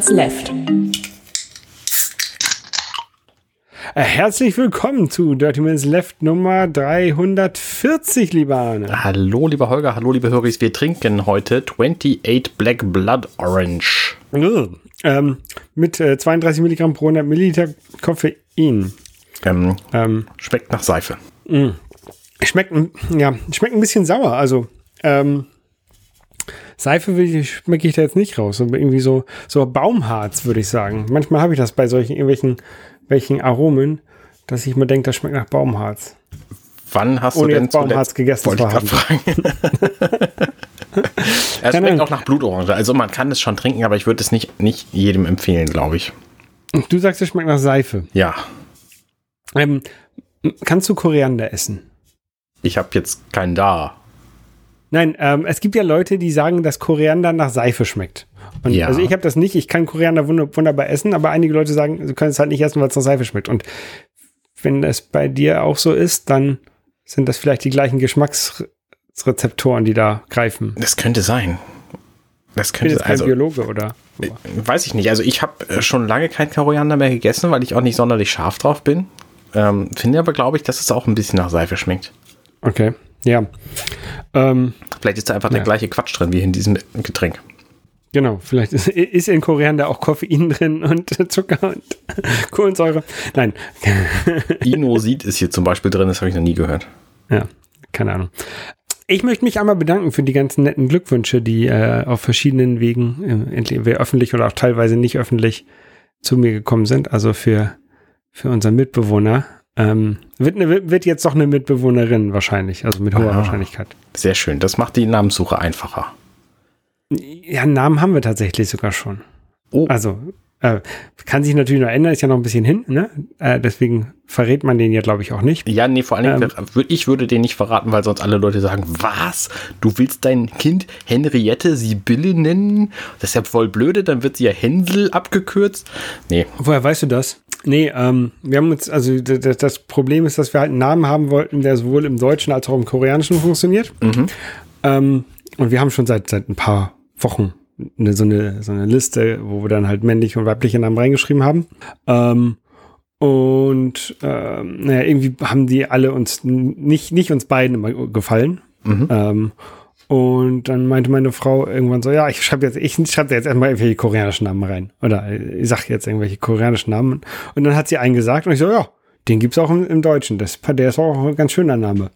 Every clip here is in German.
Minutes Left. Äh, herzlich willkommen zu Dirty Minutes Left Nummer 340, lieber Arne. Hallo, lieber Holger, hallo, liebe Höris. Wir trinken heute 28 Black Blood Orange. Ähm, mit äh, 32 Milligramm pro 100 Milliliter Koffein. Ähm, ähm, schmeckt nach Seife. Mh. Schmeckt, ja, schmeckt ein bisschen sauer. Also, ähm, Seife schmecke ich da jetzt nicht raus. Irgendwie so, so Baumharz, würde ich sagen. Manchmal habe ich das bei solchen irgendwelchen welchen Aromen, dass ich mir denke, das schmeckt nach Baumharz. Wann hast Ohne du denn Baumharz gegessen Wollte ich fragen. es schmeckt auch nach Blutorange. Also man kann es schon trinken, aber ich würde es nicht, nicht jedem empfehlen, glaube ich. Du sagst, es schmeckt nach Seife. Ja. Ähm, kannst du Koriander essen? Ich habe jetzt keinen da. Nein, ähm, es gibt ja Leute, die sagen, dass Koriander nach Seife schmeckt. Und ja. Also ich habe das nicht. Ich kann Koriander wunderbar essen, aber einige Leute sagen, sie können es halt nicht essen, weil es nach Seife schmeckt. Und wenn es bei dir auch so ist, dann sind das vielleicht die gleichen Geschmacksrezeptoren, die da greifen. Das könnte sein. Das könnte jetzt also, kein Biologe oder? Weiß ich nicht. Also ich habe äh, schon lange kein Koriander mehr gegessen, weil ich auch nicht sonderlich scharf drauf bin. Ähm, finde aber, glaube ich, dass es auch ein bisschen nach Seife schmeckt. Okay, ja. Ähm, Vielleicht ist da einfach ja. der gleiche Quatsch drin wie in diesem Getränk. Genau, vielleicht ist, ist in Koriander auch Koffein drin und Zucker und Kohlensäure. Nein. Inosid ist hier zum Beispiel drin, das habe ich noch nie gehört. Ja, keine Ahnung. Ich möchte mich einmal bedanken für die ganzen netten Glückwünsche, die äh, auf verschiedenen Wegen, äh, entweder öffentlich oder auch teilweise nicht öffentlich, zu mir gekommen sind. Also für, für unseren Mitbewohner. Ähm, wird, ne, wird jetzt doch eine Mitbewohnerin wahrscheinlich, also mit hoher Aha. Wahrscheinlichkeit. Sehr schön, das macht die Namenssuche einfacher. Ja, einen Namen haben wir tatsächlich sogar schon. Oh. Also, äh, kann sich natürlich noch ändern, ist ja noch ein bisschen hin, ne? Äh, deswegen verrät man den ja, glaube ich, auch nicht. Ja, nee, vor allem, ähm, ich würde den nicht verraten, weil sonst alle Leute sagen, was? Du willst dein Kind Henriette Sibylle nennen? Das ist ja voll blöde, dann wird sie ja Hänsel abgekürzt. Nee. Woher weißt du das? Nee, ähm, wir haben uns, also das Problem ist, dass wir halt einen Namen haben wollten, der sowohl im Deutschen als auch im Koreanischen funktioniert. Mhm. Ähm, und wir haben schon seit, seit ein paar Wochen eine, so, eine, so eine Liste, wo wir dann halt männliche und weibliche Namen reingeschrieben haben. Ähm, und ähm, naja, irgendwie haben die alle uns nicht, nicht uns beiden immer gefallen. Mhm. Ähm, und dann meinte meine Frau irgendwann so, ja, ich schreibe jetzt, ich schreibe jetzt erstmal irgendwelche koreanischen Namen rein. Oder ich sag jetzt irgendwelche koreanischen Namen. Und dann hat sie einen gesagt und ich so, ja, den gibt's auch im, im Deutschen. Das, der ist auch ein ganz schöner Name.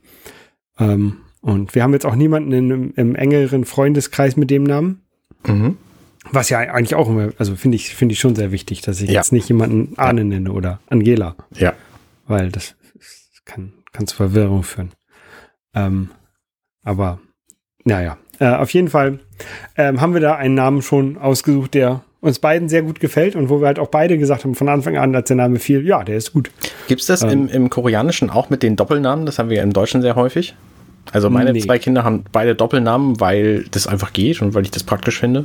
Ähm, und wir haben jetzt auch niemanden in, im engeren Freundeskreis mit dem Namen. Mhm. Was ja eigentlich auch immer, also finde ich, finde ich schon sehr wichtig, dass ich ja. jetzt nicht jemanden Arne nenne oder Angela. Ja. Weil das kann, kann zu Verwirrung führen. Ähm, aber, naja, äh, auf jeden Fall ähm, haben wir da einen Namen schon ausgesucht, der uns beiden sehr gut gefällt und wo wir halt auch beide gesagt haben von Anfang an, als der Name fiel, ja, der ist gut. Gibt es das ähm, im, im Koreanischen auch mit den Doppelnamen? Das haben wir ja im Deutschen sehr häufig. Also meine nee. zwei Kinder haben beide Doppelnamen, weil das einfach geht und weil ich das praktisch finde.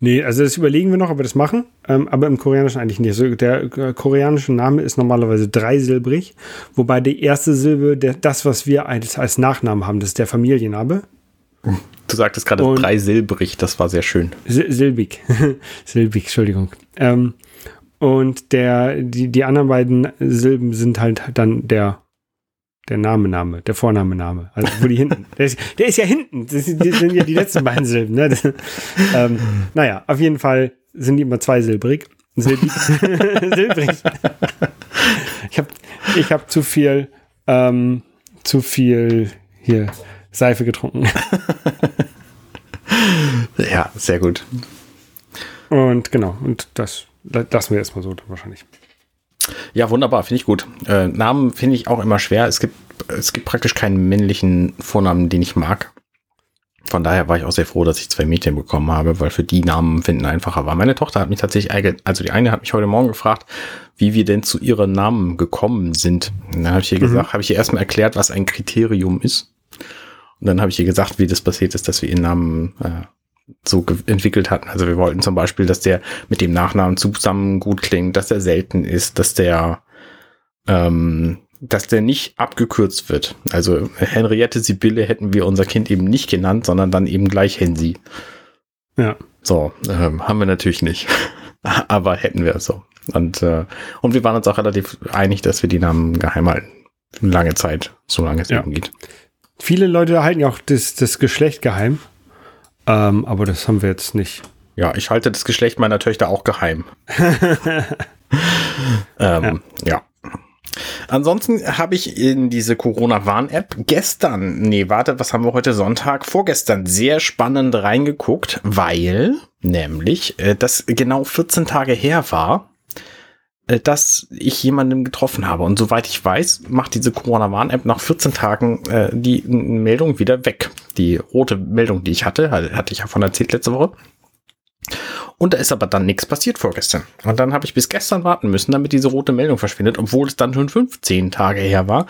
Nee, also das überlegen wir noch, ob wir das machen. Ähm, aber im Koreanischen eigentlich nicht. Also der äh, koreanische Name ist normalerweise dreisilbrig, wobei die erste Silbe, der, das, was wir als, als Nachnamen haben, das ist der Familienname. Du sagtest gerade dreisilbrig, das war sehr schön. Silbig. Silbig, Entschuldigung. Ähm, und der, die, die anderen beiden Silben sind halt dann der der Name, Name, der Vorname, Name. Also wo die hinten. Der ist, der ist ja hinten. Das sind, das sind ja die letzten beiden Silben. Ne? Das, ähm, naja, auf jeden Fall sind die immer zwei silbrig. Silbig. silbrig. Ich habe ich hab zu viel, ähm, zu viel hier Seife getrunken. ja, sehr gut. Und genau, und das lassen wir erstmal so wahrscheinlich. Ja, wunderbar, finde ich gut. Äh, Namen finde ich auch immer schwer. Es gibt, es gibt praktisch keinen männlichen Vornamen, den ich mag. Von daher war ich auch sehr froh, dass ich zwei Mädchen bekommen habe, weil für die Namen finden einfacher war. Meine Tochter hat mich tatsächlich, also die eine hat mich heute Morgen gefragt, wie wir denn zu ihren Namen gekommen sind. Und dann habe ich ihr mhm. gesagt, habe ich ihr erstmal erklärt, was ein Kriterium ist. Und dann habe ich ihr gesagt, wie das passiert ist, dass wir ihren Namen äh, so entwickelt hatten. Also wir wollten zum Beispiel, dass der mit dem Nachnamen zusammen gut klingt, dass der selten ist, dass der, ähm, dass der nicht abgekürzt wird. Also Henriette Sibylle hätten wir unser Kind eben nicht genannt, sondern dann eben gleich Hensi. Ja. So, ähm, haben wir natürlich nicht. Aber hätten wir so. Und, äh, und wir waren uns auch relativ einig, dass wir die Namen geheim halten. Lange Zeit, solange es ja. eben geht. Viele Leute halten ja auch das, das Geschlecht geheim. Ähm, aber das haben wir jetzt nicht. Ja, ich halte das Geschlecht meiner Töchter auch geheim. ähm, ja. ja. Ansonsten habe ich in diese Corona-Warn-App gestern, nee, warte, was haben wir heute Sonntag? Vorgestern sehr spannend reingeguckt, weil nämlich äh, das genau 14 Tage her war, dass ich jemanden getroffen habe. Und soweit ich weiß, macht diese Corona-Warn-App nach 14 Tagen äh, die Meldung wieder weg. Die rote Meldung, die ich hatte, hatte ich ja von erzählt letzte Woche. Und da ist aber dann nichts passiert vorgestern. Und dann habe ich bis gestern warten müssen, damit diese rote Meldung verschwindet, obwohl es dann schon 15 Tage her war.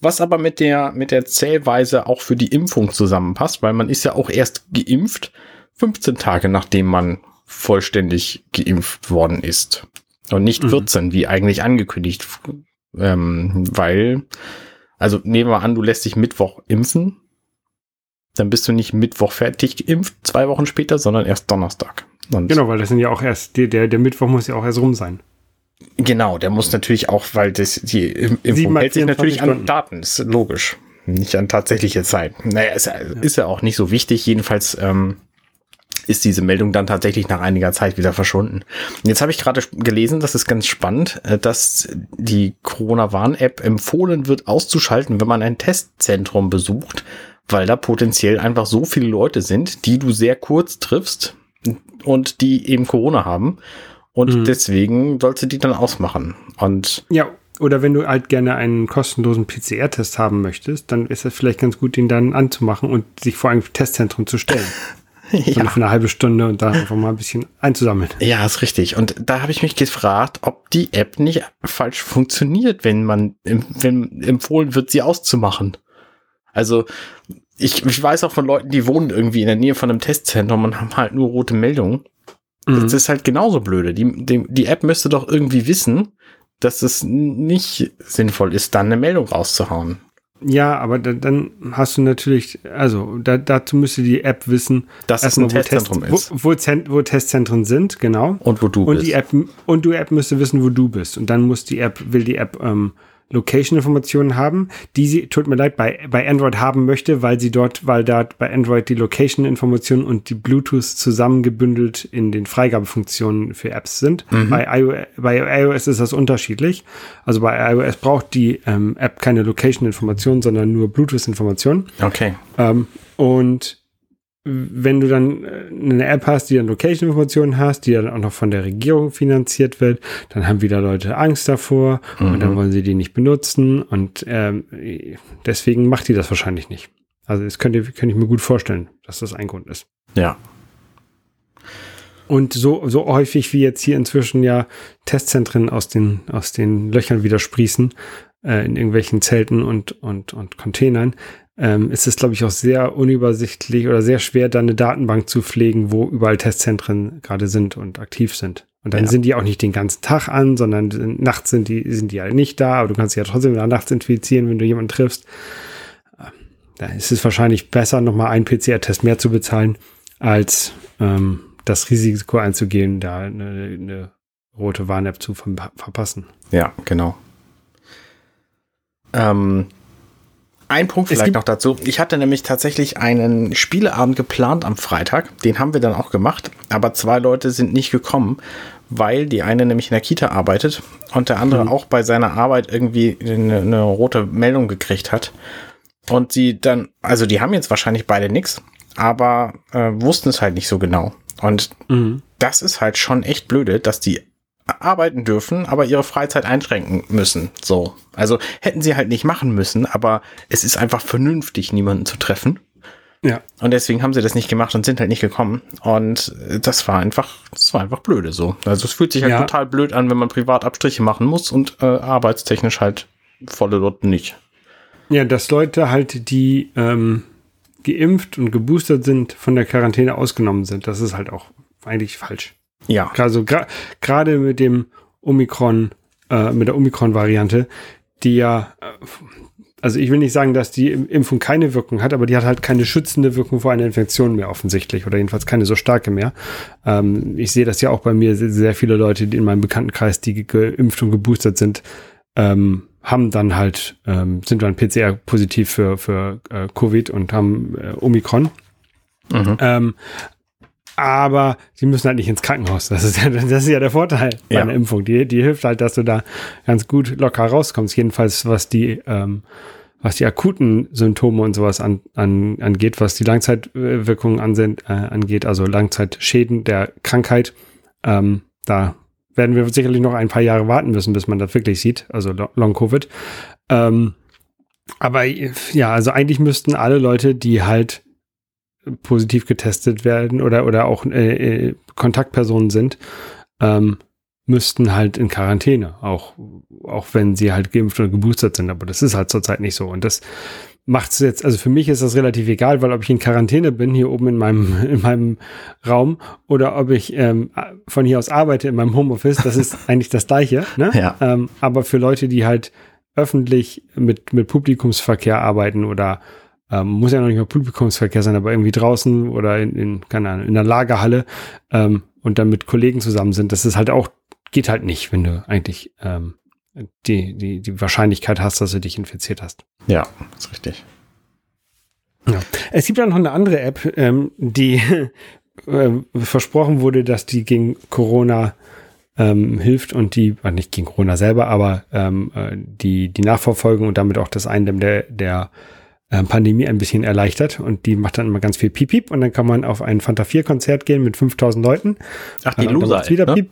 Was aber mit der, mit der Zählweise auch für die Impfung zusammenpasst, weil man ist ja auch erst geimpft 15 Tage nachdem man vollständig geimpft worden ist. Und nicht mhm. 14, wie eigentlich angekündigt. Ähm, weil, also nehmen wir an, du lässt dich Mittwoch impfen. Dann bist du nicht Mittwoch fertig geimpft, zwei Wochen später, sondern erst Donnerstag. Und genau, weil das sind ja auch erst, der, der Mittwoch muss ja auch erst rum sein. Genau, der muss natürlich auch, weil das, die Impfung hält sich natürlich Stunden. an Daten, ist logisch. Nicht an tatsächliche Zeit. Naja, ist, ja. ist ja auch nicht so wichtig. Jedenfalls ähm, ist diese Meldung dann tatsächlich nach einiger Zeit wieder verschwunden. Und jetzt habe ich gerade gelesen, das ist ganz spannend, äh, dass die Corona-Warn-App empfohlen wird, auszuschalten, wenn man ein Testzentrum besucht, weil da potenziell einfach so viele Leute sind, die du sehr kurz triffst, und die eben Corona haben. Und mhm. deswegen sollst du die dann ausmachen. Und ja, oder wenn du halt gerne einen kostenlosen PCR-Test haben möchtest, dann ist es vielleicht ganz gut, den dann anzumachen und sich vor einem Testzentrum zu stellen. ja. für eine halbe Stunde und da einfach mal ein bisschen einzusammeln. Ja, ist richtig. Und da habe ich mich gefragt, ob die App nicht falsch funktioniert, wenn man, wenn empfohlen wird, sie auszumachen. Also ich, ich weiß auch von Leuten, die wohnen irgendwie in der Nähe von einem Testzentrum und haben halt nur rote Meldungen. Mhm. Das ist halt genauso blöde. Die, die, die App müsste doch irgendwie wissen, dass es nicht sinnvoll ist, dann eine Meldung rauszuhauen. Ja, aber da, dann hast du natürlich, also da, dazu müsste die App wissen, dass es ein Testzentrum Test, ist. Wo, wo, wo, Testzentren sind, genau. Und wo du und bist. Die App, und die App müsste wissen, wo du bist. Und dann muss die App, will die App ähm, Location-Informationen haben, die sie, tut mir leid, bei, bei Android haben möchte, weil sie dort, weil da bei Android die Location-Informationen und die Bluetooth zusammengebündelt in den Freigabefunktionen für Apps sind. Mhm. Bei, iOS, bei iOS ist das unterschiedlich. Also bei iOS braucht die ähm, App keine Location-Informationen, sondern nur Bluetooth-Informationen. Okay. Ähm, und wenn du dann äh, eine App hast, die dann Location-Informationen hast, die dann auch noch von der Regierung finanziert wird, dann haben wieder Leute Angst davor mhm. und dann mhm. wollen sie die nicht benutzen und ähm, deswegen macht die das wahrscheinlich nicht. Also das könnte, könnte ich mir gut vorstellen, dass das ein Grund ist. Ja. Und so, so häufig wie jetzt hier inzwischen ja Testzentren aus den, aus den Löchern wieder sprießen, äh, in irgendwelchen Zelten und, und, und Containern, ähm, ist es, glaube ich, auch sehr unübersichtlich oder sehr schwer, da eine Datenbank zu pflegen, wo überall Testzentren gerade sind und aktiv sind. Und dann ja. sind die auch nicht den ganzen Tag an, sondern nachts sind die, sind die halt nicht da, aber du kannst sie ja trotzdem nachts infizieren, wenn du jemanden triffst. Ähm, da ist es wahrscheinlich besser, nochmal einen PCR-Test mehr zu bezahlen, als ähm, das Risiko einzugehen, da eine, eine rote Warn-App zu ver verpassen. Ja, genau. Ähm, ein Punkt vielleicht noch dazu. Ich hatte nämlich tatsächlich einen Spieleabend geplant am Freitag. Den haben wir dann auch gemacht. Aber zwei Leute sind nicht gekommen, weil die eine nämlich in der Kita arbeitet und der andere mhm. auch bei seiner Arbeit irgendwie eine, eine, rote Meldung gekriegt hat. Und sie dann, also die haben jetzt wahrscheinlich beide nichts, aber äh, wussten es halt nicht so genau. Und mhm. das ist halt schon echt blöde, dass die arbeiten dürfen, aber ihre Freizeit einschränken müssen. So. Also hätten sie halt nicht machen müssen, aber es ist einfach vernünftig, niemanden zu treffen. Ja. Und deswegen haben sie das nicht gemacht und sind halt nicht gekommen. Und das war einfach, das war einfach blöde so. Also es fühlt sich halt ja. total blöd an, wenn man privat Abstriche machen muss und äh, arbeitstechnisch halt volle dort nicht. Ja, dass Leute halt, die ähm, geimpft und geboostert sind, von der Quarantäne ausgenommen sind, das ist halt auch eigentlich falsch. Ja. Also gerade mit dem Omikron, äh, mit der Omikron-Variante, die ja, äh, also ich will nicht sagen, dass die Impfung keine Wirkung hat, aber die hat halt keine schützende Wirkung vor einer Infektion mehr offensichtlich oder jedenfalls keine so starke mehr. Ähm, ich sehe das ja auch bei mir, sehr viele Leute, die in meinem Bekanntenkreis, die geimpft und geboostert sind, ähm, haben dann halt, ähm, sind dann PCR positiv für, für äh, Covid und haben äh, Omikron. Mhm. Ähm, aber sie müssen halt nicht ins Krankenhaus. Das ist ja, das ist ja der Vorteil bei ja. einer Impfung. Die, die hilft halt, dass du da ganz gut locker rauskommst. Jedenfalls, was die, ähm, was die akuten Symptome und sowas an, an, angeht, was die Langzeitwirkungen ansehen, äh, angeht, also Langzeitschäden der Krankheit. Ähm, da werden wir sicherlich noch ein paar Jahre warten müssen, bis man das wirklich sieht, also Long Covid. Ähm, aber ja, also eigentlich müssten alle Leute, die halt positiv getestet werden oder, oder auch äh, äh, Kontaktpersonen sind, ähm, müssten halt in Quarantäne, auch, auch wenn sie halt geimpft oder geboostert sind. Aber das ist halt zurzeit nicht so. Und das macht es jetzt, also für mich ist das relativ egal, weil ob ich in Quarantäne bin, hier oben in meinem, in meinem Raum, oder ob ich ähm, von hier aus arbeite in meinem Homeoffice, das ist eigentlich das Gleiche. Ne? Ja. Ähm, aber für Leute, die halt öffentlich mit, mit Publikumsverkehr arbeiten oder ähm, muss ja noch nicht mal Publikumsverkehr sein, aber irgendwie draußen oder in, in keine Ahnung, in der Lagerhalle ähm, und dann mit Kollegen zusammen sind, das ist halt auch, geht halt nicht, wenn du eigentlich ähm, die, die, die Wahrscheinlichkeit hast, dass du dich infiziert hast. Ja, ist richtig. Ja. Es gibt ja noch eine andere App, ähm, die äh, versprochen wurde, dass die gegen Corona ähm, hilft und die, äh, nicht gegen Corona selber, aber ähm, äh, die, die Nachverfolgung und damit auch das Eindämmen der, der äh, Pandemie ein bisschen erleichtert und die macht dann immer ganz viel Piep Piep und dann kann man auf ein Fanta 4 Konzert gehen mit 5000 Leuten. Ach, die äh, Loser wieder ne? Piep.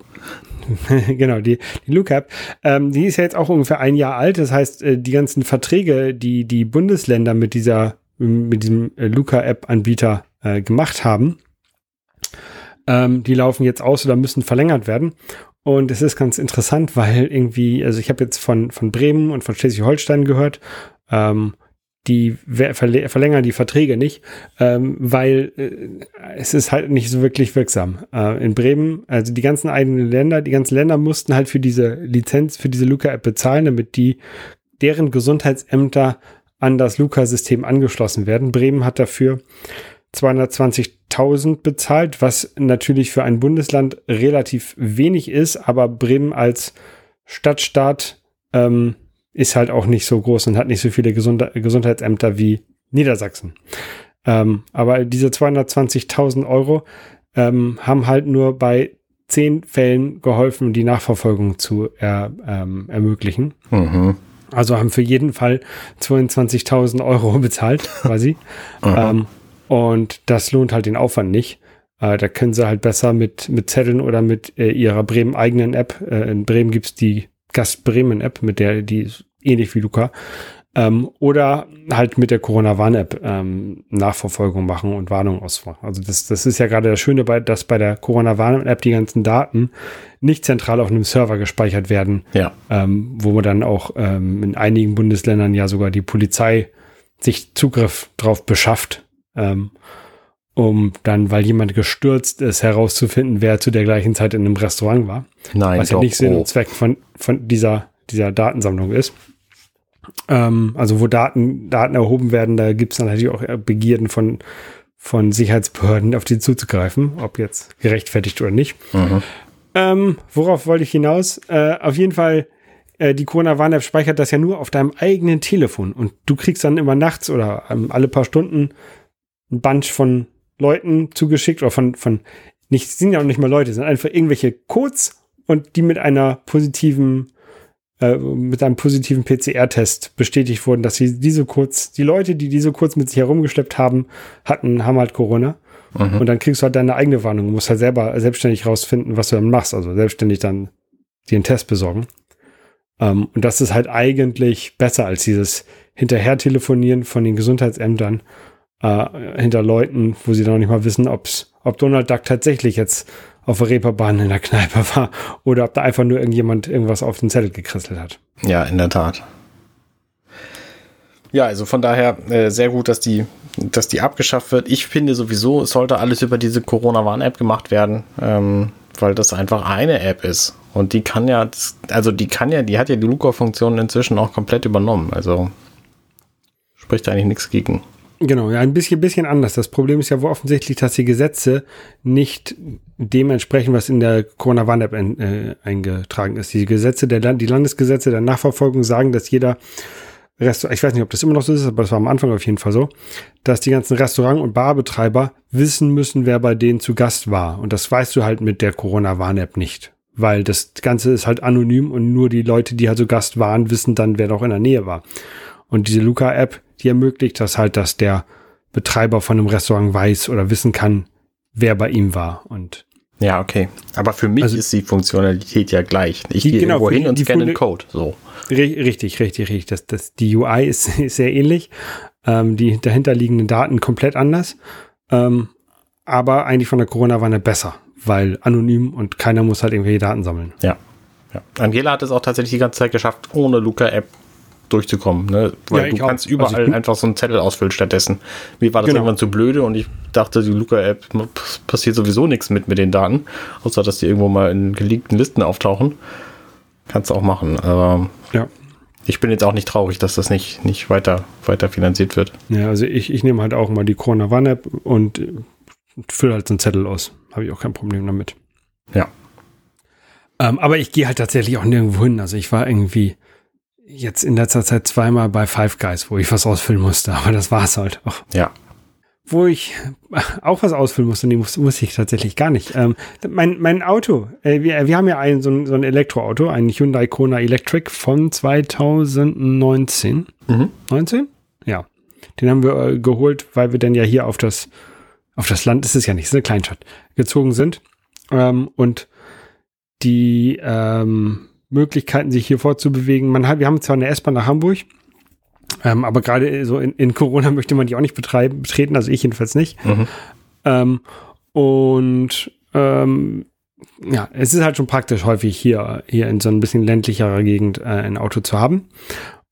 genau, die, die Lookup. Ähm, die ist ja jetzt auch ungefähr ein Jahr alt. Das heißt, äh, die ganzen Verträge, die die Bundesländer mit dieser, mit diesem äh, Luca-App-Anbieter äh, gemacht haben, ähm, die laufen jetzt aus oder müssen verlängert werden. Und es ist ganz interessant, weil irgendwie, also ich habe jetzt von, von Bremen und von Schleswig-Holstein gehört, ähm, die verlängern die Verträge nicht, ähm, weil äh, es ist halt nicht so wirklich wirksam. Äh, in Bremen, also die ganzen eigenen Länder, die ganzen Länder mussten halt für diese Lizenz, für diese Luca-App bezahlen, damit die deren Gesundheitsämter an das Luca-System angeschlossen werden. Bremen hat dafür 220.000 bezahlt, was natürlich für ein Bundesland relativ wenig ist, aber Bremen als Stadtstaat ähm, ist halt auch nicht so groß und hat nicht so viele Gesund Gesundheitsämter wie Niedersachsen. Ähm, aber diese 220.000 Euro ähm, haben halt nur bei zehn Fällen geholfen, die Nachverfolgung zu er, ähm, ermöglichen. Mhm. Also haben für jeden Fall 22.000 Euro bezahlt, quasi. ähm, und das lohnt halt den Aufwand nicht. Äh, da können sie halt besser mit, mit Zetteln oder mit äh, ihrer Bremen eigenen App. Äh, in Bremen gibt's die Gast Bremen App, mit der die ähnlich wie Luca. Ähm, oder halt mit der Corona-Warn-App ähm, Nachverfolgung machen und Warnungen ausmachen. Also das, das ist ja gerade das Schöne, bei, dass bei der Corona-Warn-App die ganzen Daten nicht zentral auf einem Server gespeichert werden, ja. ähm, wo man dann auch ähm, in einigen Bundesländern ja sogar die Polizei sich Zugriff drauf beschafft, ähm, um dann, weil jemand gestürzt ist, herauszufinden, wer zu der gleichen Zeit in einem Restaurant war. Nein, was ja nicht Sinn oh. und Zweck von, von dieser, dieser Datensammlung ist. Ähm, also wo Daten, Daten erhoben werden, da gibt es dann natürlich auch Begierden von, von Sicherheitsbehörden, auf die zuzugreifen, ob jetzt gerechtfertigt oder nicht. Mhm. Ähm, worauf wollte ich hinaus? Äh, auf jeden Fall, äh, die Corona-Warn-App speichert das ja nur auf deinem eigenen Telefon und du kriegst dann immer nachts oder ähm, alle paar Stunden ein Bunch von Leuten zugeschickt oder von, von nicht, sind ja auch nicht mal Leute, sind einfach irgendwelche Codes und die mit einer positiven äh, mit einem positiven PCR-Test bestätigt wurden, dass sie diese kurz, die Leute, die diese kurz mit sich herumgeschleppt haben, hatten, haben halt Corona. Mhm. Und dann kriegst du halt deine eigene Warnung. Du musst halt selber selbstständig rausfinden, was du dann machst. Also selbstständig dann dir einen Test besorgen. Ähm, und das ist halt eigentlich besser als dieses hinterher telefonieren von den Gesundheitsämtern äh, hinter Leuten, wo sie noch nicht mal wissen, ob's, ob Donald Duck tatsächlich jetzt auf der Reeperbahn in der Kneipe war oder ob da einfach nur irgendjemand irgendwas auf den Zettel gekrisselt hat. Ja, in der Tat. Ja, also von daher äh, sehr gut, dass die, dass die abgeschafft wird. Ich finde sowieso, es sollte alles über diese Corona-Warn-App gemacht werden, ähm, weil das einfach eine App ist. Und die kann ja, also die kann ja, die hat ja die Luca-Funktion inzwischen auch komplett übernommen. Also Spricht eigentlich nichts gegen. Genau, ja, ein bisschen, bisschen anders. Das Problem ist ja wohl offensichtlich, dass die Gesetze nicht dementsprechend, was in der Corona-Warn-App äh, eingetragen ist. Die Gesetze, der, die Landesgesetze der Nachverfolgung sagen, dass jeder Restaurant, ich weiß nicht, ob das immer noch so ist, aber das war am Anfang auf jeden Fall so, dass die ganzen Restaurant- und Barbetreiber wissen müssen, wer bei denen zu Gast war. Und das weißt du halt mit der Corona-Warn-App nicht. Weil das Ganze ist halt anonym und nur die Leute, die halt so Gast waren, wissen dann, wer doch in der Nähe war. Und diese Luca-App, die ermöglicht das halt, dass der Betreiber von einem Restaurant weiß oder wissen kann, wer bei ihm war. Und ja, okay. Aber für mich also, ist die Funktionalität ja gleich. Ich gehe genau, irgendwo hin und scanne den Code. So. Richtig, richtig, richtig. Das, das, die UI ist, ist sehr ähnlich. Ähm, die dahinterliegenden Daten komplett anders. Ähm, aber eigentlich von der Corona-Warne besser, weil anonym und keiner muss halt irgendwelche Daten sammeln. Ja. ja. Angela hat es auch tatsächlich die ganze Zeit geschafft, ohne Luca-App durchzukommen. Ne? Weil ja, du kannst auch. überall also einfach so einen Zettel ausfüllen stattdessen. Mir war das genau. irgendwann zu blöde und ich dachte, die Luca-App passiert sowieso nichts mit mit den Daten, außer dass die irgendwo mal in geleakten Listen auftauchen. Kannst du auch machen. Aber ja. ich bin jetzt auch nicht traurig, dass das nicht, nicht weiter, weiter finanziert wird. Ja, also ich, ich nehme halt auch mal die Corona One App und fülle halt so einen Zettel aus. Habe ich auch kein Problem damit. Ja. Ähm, aber ich gehe halt tatsächlich auch nirgendwo hin. Also ich war irgendwie jetzt in letzter Zeit zweimal bei Five Guys, wo ich was ausfüllen musste, aber das war es halt auch. Ja. Wo ich auch was ausfüllen musste, nee, muss, muss ich tatsächlich gar nicht. Ähm, mein, mein Auto, äh, wir, wir haben ja ein, so, ein, so ein Elektroauto, ein Hyundai Kona Electric von 2019. Mhm. 19? Ja. Den haben wir äh, geholt, weil wir dann ja hier auf das, auf das Land, ist es ja nicht, ist eine Kleinstadt, gezogen sind. Ähm, und die, ähm, Möglichkeiten, sich hier fortzubewegen. Man hat, wir haben zwar eine S-Bahn nach Hamburg, ähm, aber gerade so in, in, Corona möchte man die auch nicht betreiben, betreten, also ich jedenfalls nicht. Mhm. Ähm, und ähm, ja, es ist halt schon praktisch häufig hier, hier in so ein bisschen ländlicherer Gegend äh, ein Auto zu haben.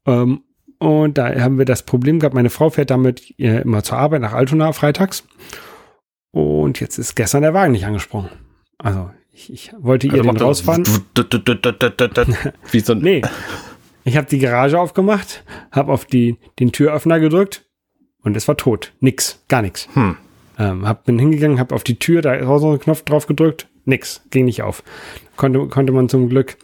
Ähm, und da haben wir das Problem gehabt, meine Frau fährt damit äh, immer zur Arbeit nach Altona freitags. Und jetzt ist gestern der Wagen nicht angesprungen. Also ich, wollte ihr also den rausfahren. Wie so nee. Ich habe die Garage aufgemacht, habe auf die, den Türöffner gedrückt und es war tot. Nix, gar nichts. Hm. Ähm, hab, bin hingegangen, habe auf die Tür, da ist auch so ein Knopf drauf gedrückt, nix, ging nicht auf. Konnte, konnte man zum Glück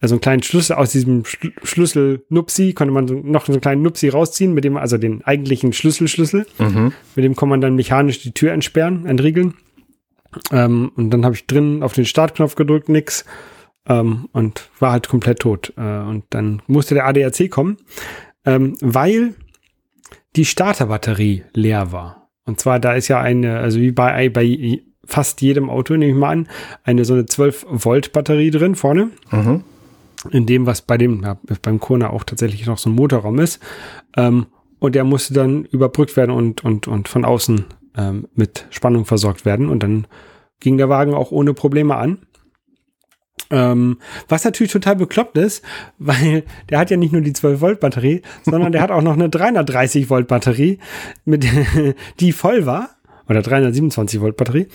also einen kleinen Schlüssel aus diesem Schl Schlüssel Nupsi, konnte man so, noch so einen kleinen Nupsi rausziehen, mit dem, also den eigentlichen Schlüssel-Schlüssel. Mhm. Mit dem kann man dann mechanisch die Tür entsperren, entriegeln. Ähm, und dann habe ich drin auf den Startknopf gedrückt, nix. Ähm, und war halt komplett tot. Äh, und dann musste der ADAC kommen, ähm, weil die Starterbatterie leer war. Und zwar, da ist ja eine, also wie bei, bei fast jedem Auto, nehme ich mal an, eine so eine 12 Volt Batterie drin vorne. Mhm. In dem, was bei dem, ja, beim Kona auch tatsächlich noch so ein Motorraum ist. Ähm, und der musste dann überbrückt werden und, und, und von außen ähm, mit Spannung versorgt werden. Und dann ging der Wagen auch ohne Probleme an. Ähm, was natürlich total bekloppt ist, weil der hat ja nicht nur die 12 Volt Batterie, sondern der hat auch noch eine 330 Volt Batterie, mit, die voll war, oder 327 Volt Batterie.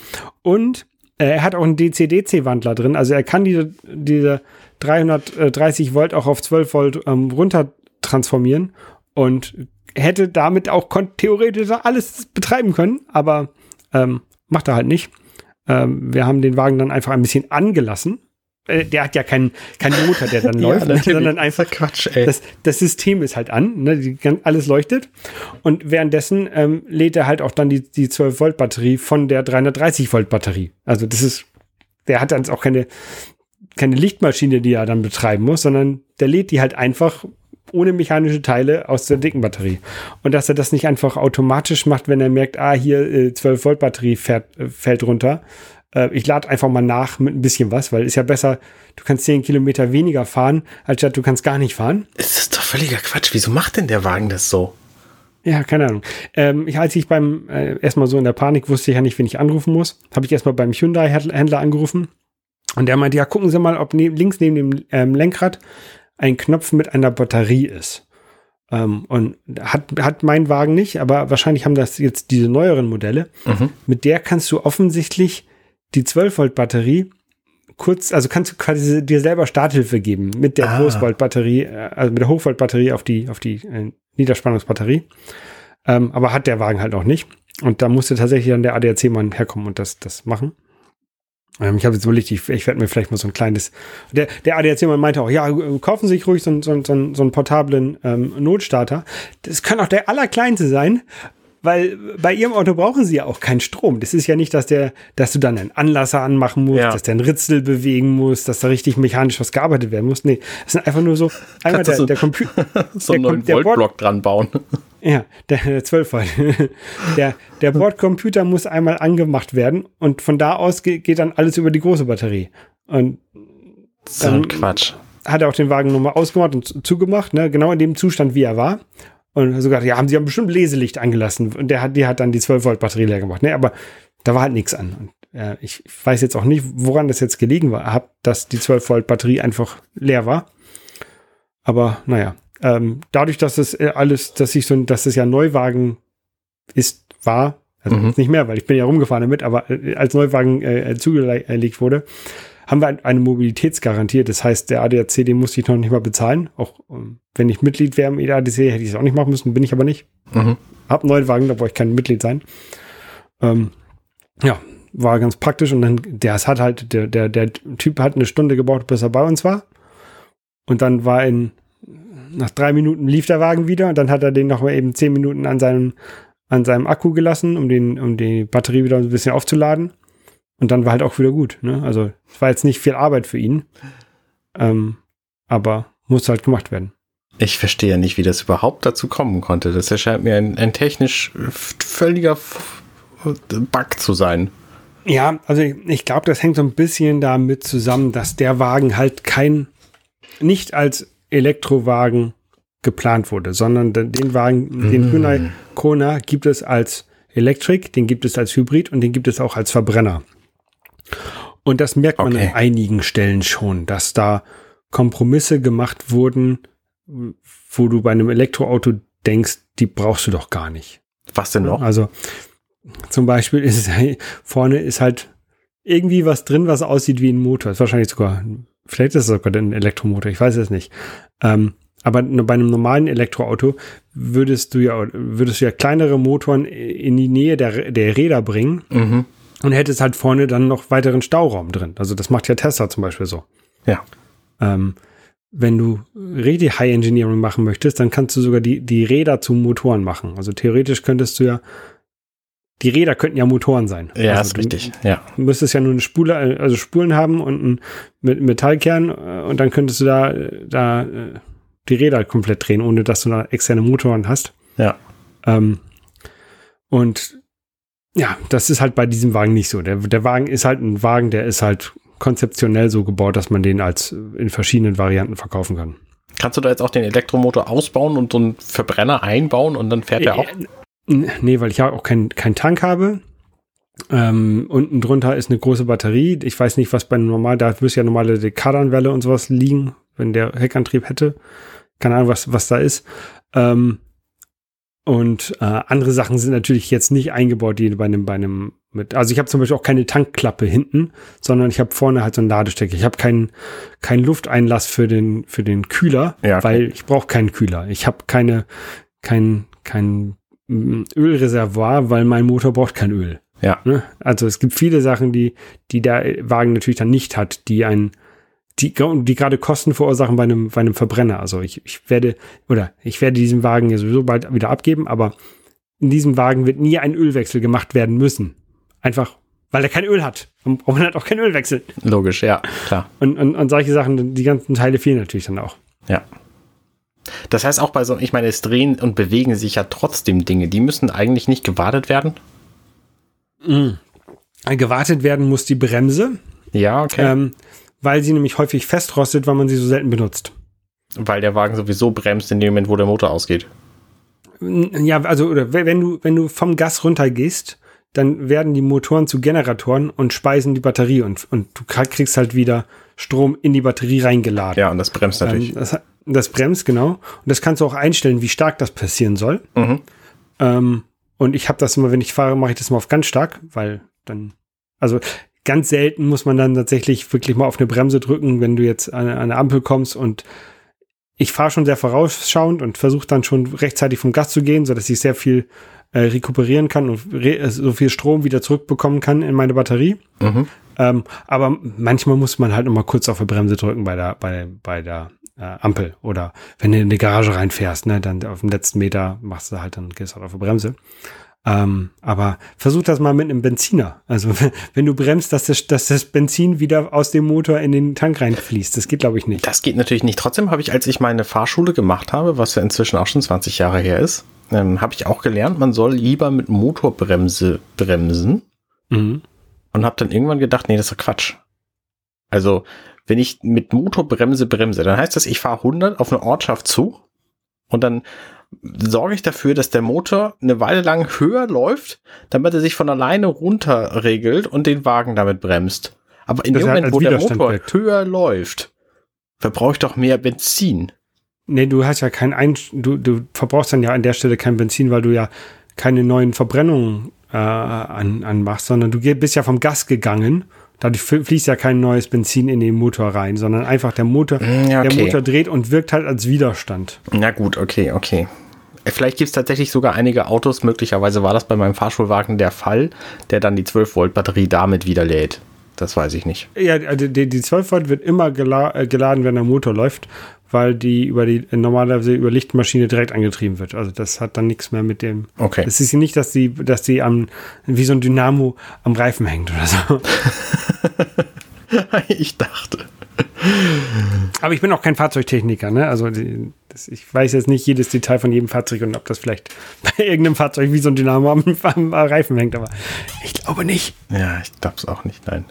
Und äh, er hat auch einen DC-DC Wandler drin, also er kann diese, diese 330 Volt auch auf 12 Volt ähm, runter transformieren und hätte damit auch theoretisch alles betreiben können, aber ähm, macht er halt nicht. Ähm, wir haben den Wagen dann einfach ein bisschen angelassen. Äh, der hat ja keinen kein Motor, der dann läuft, ja, sondern einfach Quatsch, ey. Das, das System ist halt an, ne, die, alles leuchtet. Und währenddessen ähm, lädt er halt auch dann die, die 12 Volt Batterie von der 330 Volt Batterie. Also das ist, der hat dann auch keine, keine Lichtmaschine, die er dann betreiben muss, sondern der lädt die halt einfach ohne mechanische Teile aus der dicken Batterie. Und dass er das nicht einfach automatisch macht, wenn er merkt, ah, hier äh, 12 Volt Batterie fährt, äh, fällt runter. Äh, ich lade einfach mal nach mit ein bisschen was, weil ist ja besser, du kannst 10 Kilometer weniger fahren, als du kannst gar nicht fahren. Das ist doch völliger Quatsch. Wieso macht denn der Wagen das so? Ja, keine Ahnung. Ähm, ich, als ich beim äh, erstmal so in der Panik wusste ich ja nicht, wen ich anrufen muss, habe ich erstmal beim Hyundai-Händler angerufen. Und der meinte, ja, gucken Sie mal, ob ne links neben dem ähm, Lenkrad ein Knopf mit einer Batterie ist. Ähm, und hat, hat mein Wagen nicht, aber wahrscheinlich haben das jetzt diese neueren Modelle. Mhm. Mit der kannst du offensichtlich die 12 Volt Batterie kurz, also kannst du quasi dir selber Starthilfe geben mit der ah. Hochvolt Batterie, äh, also mit der Hochvolt Batterie auf die, auf die, äh, Niederspannungsbatterie. Ähm, aber hat der Wagen halt noch nicht. Und da musste tatsächlich dann der ADAC-Mann herkommen und das, das machen. Ähm, ich habe jetzt überlegt, ich, ich werde mir vielleicht mal so ein kleines. Der, der ADAC-Mann meinte auch, ja, kaufen Sie sich ruhig so, so, so, so einen portablen ähm, Notstarter. Das kann auch der allerkleinste sein, weil bei ihrem Auto brauchen sie ja auch keinen Strom. Das ist ja nicht, dass der, dass du dann einen Anlasser anmachen musst, ja. dass der einen Ritzel bewegen muss, dass da richtig mechanisch was gearbeitet werden muss. Nee, es sind einfach nur so, einmal der, so, der Computer. so einen neuen Voltblock dran bauen. Ja, der, der 12 Volt. Der, der Bordcomputer muss einmal angemacht werden und von da aus geht, geht dann alles über die große Batterie. Und so ein Quatsch. Hat er auch den Wagen nochmal ausgemacht und zugemacht, ne? genau in dem Zustand, wie er war. Und sogar, ja, haben sie ja bestimmt Leselicht angelassen. Und der hat, die hat dann die 12 Volt Batterie leer gemacht. Ne, aber da war halt nichts an. Und, äh, ich weiß jetzt auch nicht, woran das jetzt gelegen war, hab, dass die 12 Volt Batterie einfach leer war. Aber naja, ähm, dadurch, dass das äh, alles, dass ich so, dass das ja Neuwagen ist, war, also mhm. nicht mehr, weil ich bin ja rumgefahren damit, aber äh, als Neuwagen äh, zugelegt wurde, haben wir eine Mobilitätsgarantie. Das heißt, der ADAC, den musste ich noch nicht mal bezahlen. Auch ähm, wenn ich Mitglied wäre im ADAC, hätte ich es auch nicht machen müssen, bin ich aber nicht. Mhm. Hab einen neuen Wagen, da brauche ich kein Mitglied sein. Ähm, ja, war ganz praktisch und dann, der es hat halt, der, der, der Typ hat eine Stunde gebraucht, bis er bei uns war. Und dann war in, nach drei Minuten lief der Wagen wieder und dann hat er den noch mal eben zehn Minuten an seinem, an seinem Akku gelassen, um den, um die Batterie wieder ein bisschen aufzuladen. Und dann war halt auch wieder gut. Ne? Also es war jetzt nicht viel Arbeit für ihn, ähm, aber musste halt gemacht werden. Ich verstehe nicht, wie das überhaupt dazu kommen konnte. Das erscheint mir ein, ein technisch völliger Bug zu sein. Ja, also ich, ich glaube, das hängt so ein bisschen damit zusammen, dass der Wagen halt kein, nicht als Elektrowagen geplant wurde, sondern den Wagen, den mm. Hyundai Kona gibt es als Electric, den gibt es als Hybrid und den gibt es auch als Verbrenner. Und das merkt man okay. an einigen Stellen schon, dass da Kompromisse gemacht wurden, wo du bei einem Elektroauto denkst, die brauchst du doch gar nicht. Was denn noch? Also zum Beispiel ist es vorne ist halt irgendwie was drin, was aussieht wie ein Motor. Ist wahrscheinlich sogar, vielleicht ist es sogar ein Elektromotor, ich weiß es nicht. Ähm, aber bei einem normalen Elektroauto würdest du ja, würdest du ja kleinere Motoren in die Nähe der, der Räder bringen. Mhm und hättest halt vorne dann noch weiteren Stauraum drin. Also das macht ja Tesla zum Beispiel so. Ja. Ähm, wenn du richtig High Engineering machen möchtest, dann kannst du sogar die, die Räder zu Motoren machen. Also theoretisch könntest du ja, die Räder könnten ja Motoren sein. Ja, also ist richtig. Ja. Du müsstest ja nur eine Spule, also Spulen haben und einen Metallkern äh, und dann könntest du da, da äh, die Räder komplett drehen, ohne dass du da externe Motoren hast. Ja. Ähm, und ja, das ist halt bei diesem Wagen nicht so. Der, der Wagen ist halt ein Wagen, der ist halt konzeptionell so gebaut, dass man den als in verschiedenen Varianten verkaufen kann. Kannst du da jetzt auch den Elektromotor ausbauen und so einen Verbrenner einbauen und dann fährt der äh, auch? Nee, weil ich ja auch keinen kein Tank habe. Ähm, unten drunter ist eine große Batterie. Ich weiß nicht, was bei normal, da müsste ja normale Kardanwelle und sowas liegen, wenn der Heckantrieb hätte. Keine Ahnung, was, was da ist. Ähm, und äh, andere Sachen sind natürlich jetzt nicht eingebaut, die bei einem, bei einem mit. Also ich habe zum Beispiel auch keine Tankklappe hinten, sondern ich habe vorne halt so einen Ladestecker. Ich habe keinen keinen Lufteinlass für den für den Kühler, ja, weil ich brauche keinen Kühler. Ich habe keine kein kein mm, Ölreservoir, weil mein Motor braucht kein Öl. Ja. Ne? Also es gibt viele Sachen, die die der Wagen natürlich dann nicht hat, die ein die, die gerade Kosten verursachen bei einem, bei einem Verbrenner. Also ich, ich werde, oder ich werde diesen Wagen ja sowieso bald wieder abgeben, aber in diesem Wagen wird nie ein Ölwechsel gemacht werden müssen. Einfach, weil er kein Öl hat. Und man hat auch keinen Ölwechsel. Logisch, ja, klar. Und, und, und solche Sachen, die ganzen Teile fehlen natürlich dann auch. Ja. Das heißt auch bei so, ich meine, es drehen und bewegen sich ja trotzdem Dinge. Die müssen eigentlich nicht gewartet werden? Mhm. Gewartet werden muss die Bremse. Ja, okay. Ähm, weil sie nämlich häufig festrostet, weil man sie so selten benutzt. Weil der Wagen sowieso bremst in dem Moment, wo der Motor ausgeht. Ja, also oder wenn du wenn du vom Gas runtergehst, dann werden die Motoren zu Generatoren und speisen die Batterie und und du kriegst halt wieder Strom in die Batterie reingeladen. Ja, und das bremst natürlich. Das, das, bremst genau und das kannst du auch einstellen, wie stark das passieren soll. Mhm. Ähm, und ich habe das immer, wenn ich fahre, mache ich das mal auf ganz stark, weil dann also ganz selten muss man dann tatsächlich wirklich mal auf eine Bremse drücken, wenn du jetzt an, an eine Ampel kommst und ich fahre schon sehr vorausschauend und versuche dann schon rechtzeitig vom Gas zu gehen, so dass ich sehr viel äh, rekuperieren kann und re so viel Strom wieder zurückbekommen kann in meine Batterie. Mhm. Ähm, aber manchmal muss man halt noch mal kurz auf die Bremse drücken bei der, bei, bei der äh, Ampel. Oder wenn du in die Garage reinfährst, ne, dann auf dem letzten Meter machst du halt, dann gehst du halt auf die Bremse. Ähm, aber versuch das mal mit einem Benziner. Also wenn du bremst, dass das, dass das Benzin wieder aus dem Motor in den Tank reinfließt. Das geht, glaube ich, nicht. Das geht natürlich nicht. Trotzdem habe ich, als ich meine Fahrschule gemacht habe, was ja inzwischen auch schon 20 Jahre her ist, ähm, habe ich auch gelernt, man soll lieber mit Motorbremse bremsen. Mhm. Und habe dann irgendwann gedacht, nee, das ist doch Quatsch. Also, wenn ich mit Motorbremse bremse, dann heißt das, ich fahre 100 auf eine Ortschaft zu und dann sorge ich dafür, dass der Motor eine Weile lang höher läuft, damit er sich von alleine runter regelt und den Wagen damit bremst. Aber in das dem Moment, wo der Motor wirkt. höher läuft, verbrauche ich doch mehr Benzin. Nee, du hast ja kein Ein du, du verbrauchst dann ja an der Stelle kein Benzin, weil du ja keine neuen Verbrennungen äh, an, anmachst, sondern du bist ja vom Gas gegangen. Dadurch fließt ja kein neues Benzin in den Motor rein, sondern einfach der Motor, mm, ja, okay. der Motor dreht und wirkt halt als Widerstand. Na gut, okay, okay. Äh, vielleicht gibt es tatsächlich sogar einige Autos, möglicherweise war das bei meinem Fahrschulwagen der Fall, der dann die 12-Volt-Batterie damit wieder lädt. Das weiß ich nicht. Ja, also die, die 12 Volt wird immer gela äh, geladen, wenn der Motor läuft, weil die über die normalerweise über Lichtmaschine direkt angetrieben wird. Also das hat dann nichts mehr mit dem. Okay. Es ist nicht, dass die, dass die am wie so ein Dynamo am Reifen hängt oder so. ich dachte. Aber ich bin auch kein Fahrzeugtechniker, ne? Also die, das, ich weiß jetzt nicht jedes Detail von jedem Fahrzeug und ob das vielleicht bei irgendeinem Fahrzeug wie so ein Dynamo am, am Reifen hängt, aber ich glaube nicht. Ja, ich glaube es auch nicht, nein.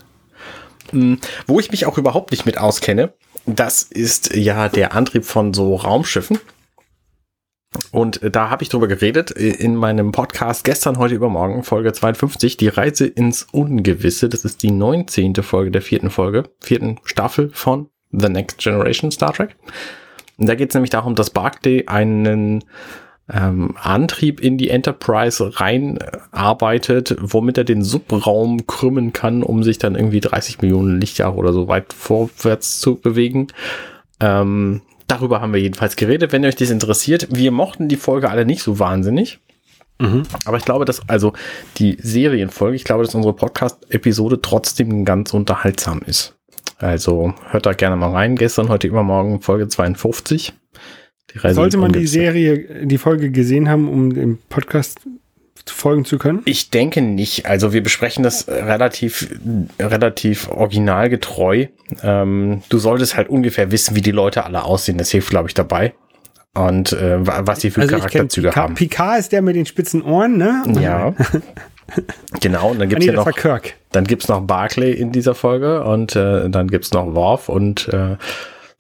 Hm, wo ich mich auch überhaupt nicht mit auskenne, das ist ja der Antrieb von so Raumschiffen. Und da habe ich drüber geredet in meinem Podcast gestern, heute, übermorgen, Folge 52, die Reise ins Ungewisse. Das ist die 19. Folge der vierten Folge, vierten Staffel von The Next Generation Star Trek. Und da geht es nämlich darum, dass Barclay einen ähm, Antrieb in die Enterprise reinarbeitet, womit er den Subraum krümmen kann, um sich dann irgendwie 30 Millionen Lichtjahre oder so weit vorwärts zu bewegen. Ähm, darüber haben wir jedenfalls geredet. Wenn euch das interessiert, wir mochten die Folge alle nicht so wahnsinnig. Mhm. Aber ich glaube, dass also die Serienfolge, ich glaube, dass unsere Podcast-Episode trotzdem ganz unterhaltsam ist. Also hört da gerne mal rein. Gestern, heute, übermorgen Folge 52. Sollte man die Serie, die Folge gesehen haben, um dem Podcast folgen zu können? Ich denke nicht. Also wir besprechen das relativ, relativ originalgetreu. Ähm, du solltest halt ungefähr wissen, wie die Leute alle aussehen. Das hilft, glaube ich, dabei. Und äh, was sie für also Charakterzüge haben. Picard ist der mit den spitzen Ohren, ne? Ja. genau, und dann gibt's ah, nee, ja noch, Kirk. dann gibt's noch Barclay in dieser Folge und äh, dann gibt's noch Worf und äh,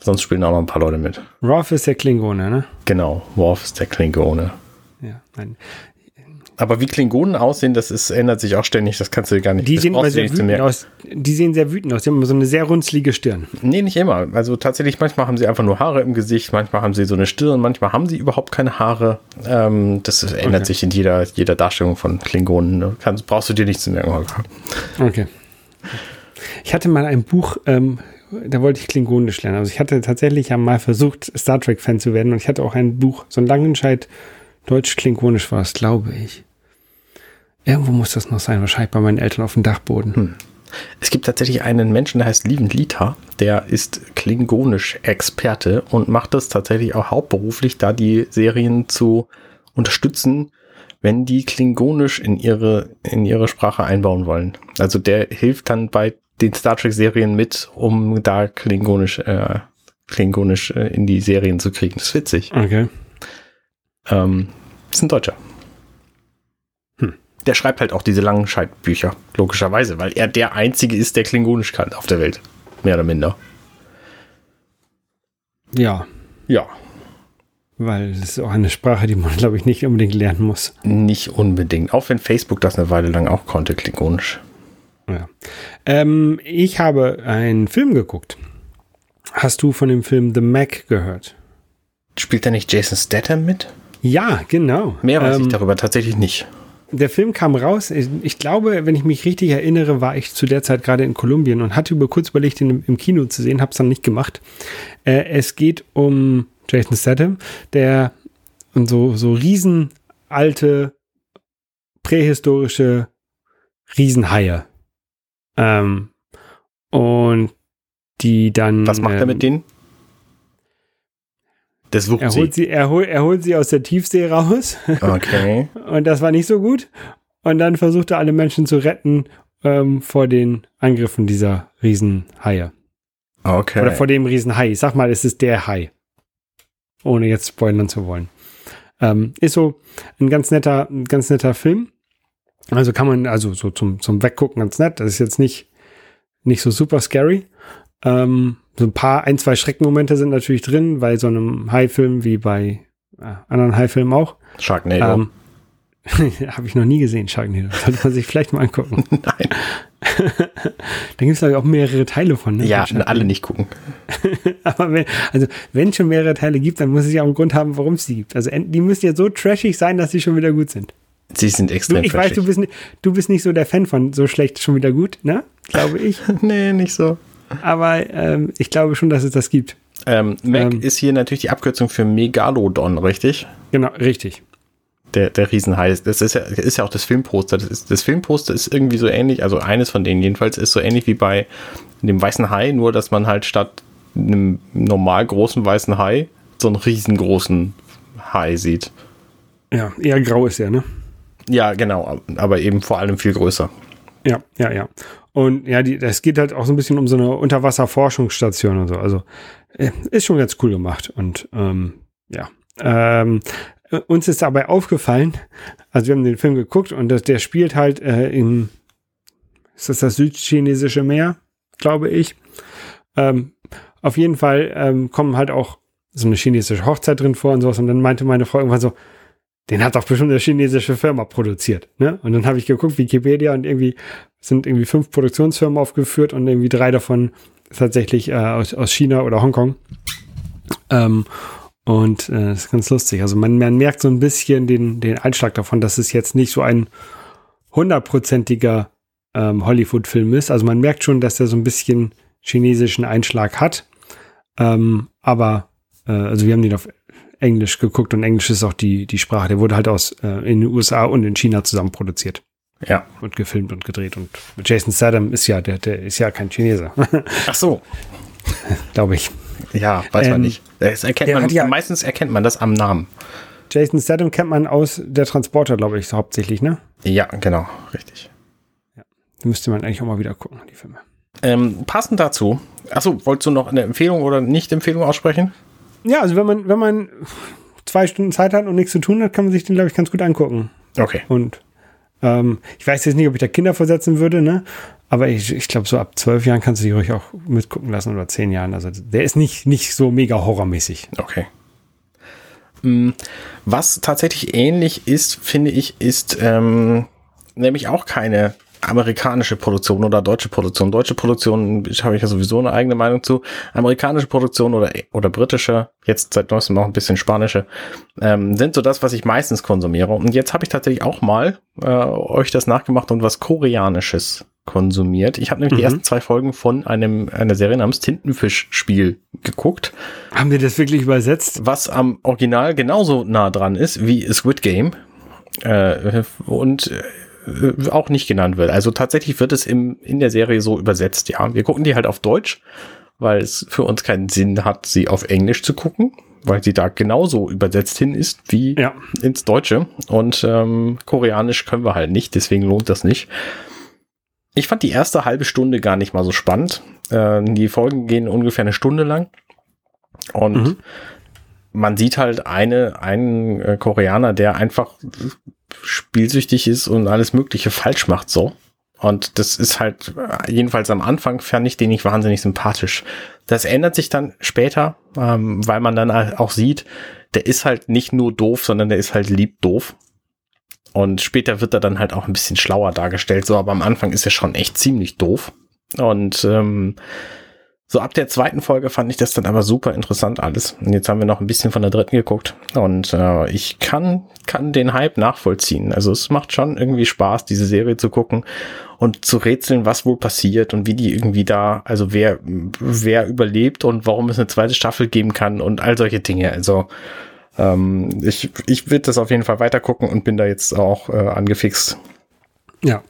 sonst spielen auch noch ein paar Leute mit. Worf ist der Klingone, ne? Genau, Worf ist der Klingone. Ja, nein. Aber wie Klingonen aussehen, das ist, ändert sich auch ständig, das kannst du gar nicht. Die sehen immer sehr wütend aus. Die sehen sehr wütend aus. Die haben immer so eine sehr runzlige Stirn. Nee, nicht immer. Also tatsächlich, manchmal haben sie einfach nur Haare im Gesicht, manchmal haben sie so eine Stirn, manchmal haben sie überhaupt keine Haare. Ähm, das ändert okay. sich in jeder, jeder Darstellung von Klingonen. Ne? Kannst, brauchst du dir nichts zu merken. Okay. Ich hatte mal ein Buch, ähm, da wollte ich Klingonisch lernen. Also ich hatte tatsächlich einmal versucht, Star Trek-Fan zu werden und ich hatte auch ein Buch, so ein Langenscheid Deutsch-Klingonisch war es, glaube ich. Irgendwo muss das noch sein, wahrscheinlich bei meinen Eltern auf dem Dachboden. Hm. Es gibt tatsächlich einen Menschen, der heißt Lieven Lita, der ist klingonisch-Experte und macht das tatsächlich auch hauptberuflich, da die Serien zu unterstützen, wenn die klingonisch in ihre, in ihre Sprache einbauen wollen. Also der hilft dann bei den Star Trek-Serien mit, um da klingonisch, äh, klingonisch äh, in die Serien zu kriegen. Das ist witzig. Okay. Ähm, ist ein Deutscher der schreibt halt auch diese langen Scheidbücher, logischerweise, weil er der Einzige ist, der Klingonisch kann auf der Welt. Mehr oder minder. Ja. Ja. Weil es ist auch eine Sprache, die man, glaube ich, nicht unbedingt lernen muss. Nicht unbedingt. Auch wenn Facebook das eine Weile lang auch konnte, Klingonisch. Ja. Ähm, ich habe einen Film geguckt. Hast du von dem Film The Mac gehört? Spielt da nicht Jason Statham mit? Ja, genau. Mehr weiß ähm, ich darüber tatsächlich nicht der Film kam raus. Ich glaube, wenn ich mich richtig erinnere, war ich zu der Zeit gerade in Kolumbien und hatte über kurz überlegt, ihn im Kino zu sehen, habe es dann nicht gemacht. Äh, es geht um Jason Statham, der und so, so riesenalte, prähistorische Riesenhaie. Ähm, und die dann. Was macht ähm, er mit denen? Das wucht er holt sie, er, hol, er holt sie aus der Tiefsee raus. Okay. Und das war nicht so gut. Und dann versucht er alle Menschen zu retten ähm, vor den Angriffen dieser Riesenhaie. Okay. Oder vor dem Riesenhai. Ich sag mal, es ist der Hai. Ohne jetzt spoilern zu wollen. Ähm, ist so ein ganz netter, ein ganz netter Film. Also kann man, also so zum, zum Weggucken ganz nett. Das ist jetzt nicht, nicht so super scary. Ähm, so ein paar, ein, zwei Schreckenmomente sind natürlich drin, bei so einem Hai-Film wie bei äh, anderen Hai-Filmen auch. Sharknado. Ähm, Habe ich noch nie gesehen, Sharknado. Sollte man sich vielleicht mal angucken. Nein. da gibt es, glaube ich, auch mehrere Teile von. Ne? Ja, alle nicht gucken. Aber wenn, also, wenn es schon mehrere Teile gibt, dann muss es ja auch einen Grund haben, warum es die gibt. Also, die müssen ja so trashig sein, dass sie schon wieder gut sind. Sie sind Du, extrem ich weiß, du bist, du bist nicht so der Fan von so schlecht schon wieder gut, ne? Glaube ich. Nee, nicht so. Aber ähm, ich glaube schon, dass es das gibt. Ähm, Meg Ähm. ist hier natürlich die Abkürzung für Megalodon, richtig? Genau, richtig. Der, der Riesenhai. Das ist ja, ist ja auch das Filmposter. Das, ist, das Filmposter ist irgendwie so ähnlich, also eines von denen jedenfalls, ist so ähnlich wie bei dem weißen Hai, nur dass man halt statt einem normal großen weißen Hai so einen riesengroßen Hai sieht. Ja, eher grau ist er, ne? Ja, genau, aber eben vor allem viel größer. Ja, ja, ja. Und ja, die, das geht halt auch so ein bisschen um so eine Unterwasserforschungsstation und so. Also äh, ist schon ganz cool gemacht. Und ähm, ja. Ähm, äh, uns ist dabei aufgefallen, also wir haben den Film geguckt und das, der spielt halt äh, in, ist das das südchinesische Meer, glaube ich. Ähm, auf jeden Fall ähm, kommen halt auch so eine chinesische Hochzeit drin vor und sowas. Und dann meinte meine Frau irgendwann so, den hat doch bestimmt eine chinesische Firma produziert. Ne? Und dann habe ich geguckt, Wikipedia, und irgendwie sind irgendwie fünf Produktionsfirmen aufgeführt und irgendwie drei davon tatsächlich äh, aus, aus China oder Hongkong. Ähm, und äh, das ist ganz lustig. Also man, man merkt so ein bisschen den, den Einschlag davon, dass es jetzt nicht so ein hundertprozentiger ähm, Hollywood-Film ist. Also man merkt schon, dass er so ein bisschen chinesischen Einschlag hat. Ähm, aber, äh, also wir haben den auf Englisch geguckt und Englisch ist auch die, die Sprache. Der wurde halt aus äh, in den USA und in China zusammen produziert Ja. und gefilmt und gedreht. Und Jason Statham ist ja, der, der ist ja kein Chineser, Ach so. glaube ich. Ja, weiß man Ähm, nicht. Das erkennt man, ja- meistens erkennt man das am Namen. Jason Statham kennt man aus der Transporter, glaube ich, hauptsächlich, ne? Ja, genau, richtig. Die müsste man eigentlich auch mal wieder gucken, die Filme. Ähm, passend dazu, achso, wolltest du noch eine Empfehlung oder Nicht-Empfehlung aussprechen? Ja, also wenn man, wenn man zwei Stunden Zeit hat und nichts zu tun hat, kann man sich den, glaube ich, ganz gut angucken. Okay. Und ähm, ich weiß jetzt nicht, ob ich da Kinder versetzen würde, ne? Aber ich, ich glaube, so ab zwölf Jahren kannst du dich ruhig auch mitgucken lassen oder zehn Jahren. Also der ist nicht, nicht so mega horrormäßig. Okay. Mm, Was tatsächlich ähnlich ist, finde ich, ist ähm, nämlich auch keine amerikanische Produktion oder deutsche Produktion. Deutsche Produktion habe ich ja sowieso eine eigene Meinung zu. Amerikanische Produktion oder, oder britische, jetzt seit neuestem auch ein bisschen spanische, ähm, sind so das, was ich meistens konsumiere. Und jetzt habe ich tatsächlich auch mal äh, euch das nachgemacht und was Koreanisches konsumiert. Ich habe nämlich die Mhm. ersten zwei Folgen von einem einer Serie namens Tintenfisch-Spiel geguckt Haben wir das wirklich übersetzt? was am Original genauso nah dran ist wie Squid Game äh, und äh, auch nicht genannt wird. Also tatsächlich wird es im, in der Serie so übersetzt, ja. Wir gucken die halt auf Deutsch, weil es für uns keinen Sinn hat, sie auf Englisch zu gucken, weil sie da genauso übersetzt hin ist wie Ja. ins Deutsche. Und ähm, Koreanisch können wir halt nicht, deswegen lohnt das nicht. Ich fand die erste halbe Stunde gar nicht mal so spannend. Äh, die Folgen gehen ungefähr eine Stunde lang. Und Mhm. man sieht halt eine, einen äh, Koreaner, der einfach spielsüchtig ist und alles Mögliche falsch macht, so. Und das ist halt, äh, jedenfalls am Anfang fand ich den nicht wahnsinnig sympathisch. Das ändert sich dann später, ähm, weil man dann halt auch sieht, der ist halt nicht nur doof, sondern der ist halt lieb doof. Und später wird er dann halt auch ein bisschen schlauer dargestellt, so, aber am Anfang ist er schon echt ziemlich doof. Und ähm, So ab der zweiten Folge fand ich das dann aber super interessant alles. Und jetzt haben wir noch ein bisschen von der dritten geguckt. Und äh, ich kann, kann den Hype nachvollziehen. Also es macht schon irgendwie Spaß, diese Serie zu gucken und zu rätseln, was wohl passiert und wie die irgendwie da, also wer, wer überlebt und warum es eine zweite Staffel geben kann und all solche Dinge. Also ähm, ich, ich würde das auf jeden Fall weiter gucken und bin da jetzt auch äh, angefixt. Ja.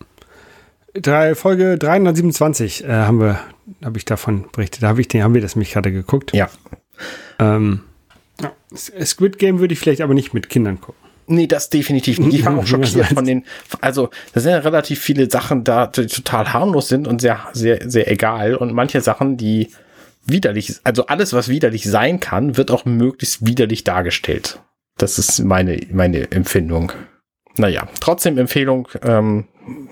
Drei, Folge 327 äh, haben wir habe ich davon berichtet. Da habe ich den, haben wir das mich gerade geguckt. Ja. Ähm, Squid Game würde ich vielleicht aber nicht mit Kindern gucken. Nee, das definitiv nicht. Ich war auch schockiert von den, also da sind ja relativ viele Sachen da, die total harmlos sind und sehr, sehr, sehr egal. Und manche Sachen, die widerlich, also alles, was widerlich sein kann, wird auch möglichst widerlich dargestellt. Das ist meine, meine Empfindung. Naja, trotzdem Empfehlung, ähm,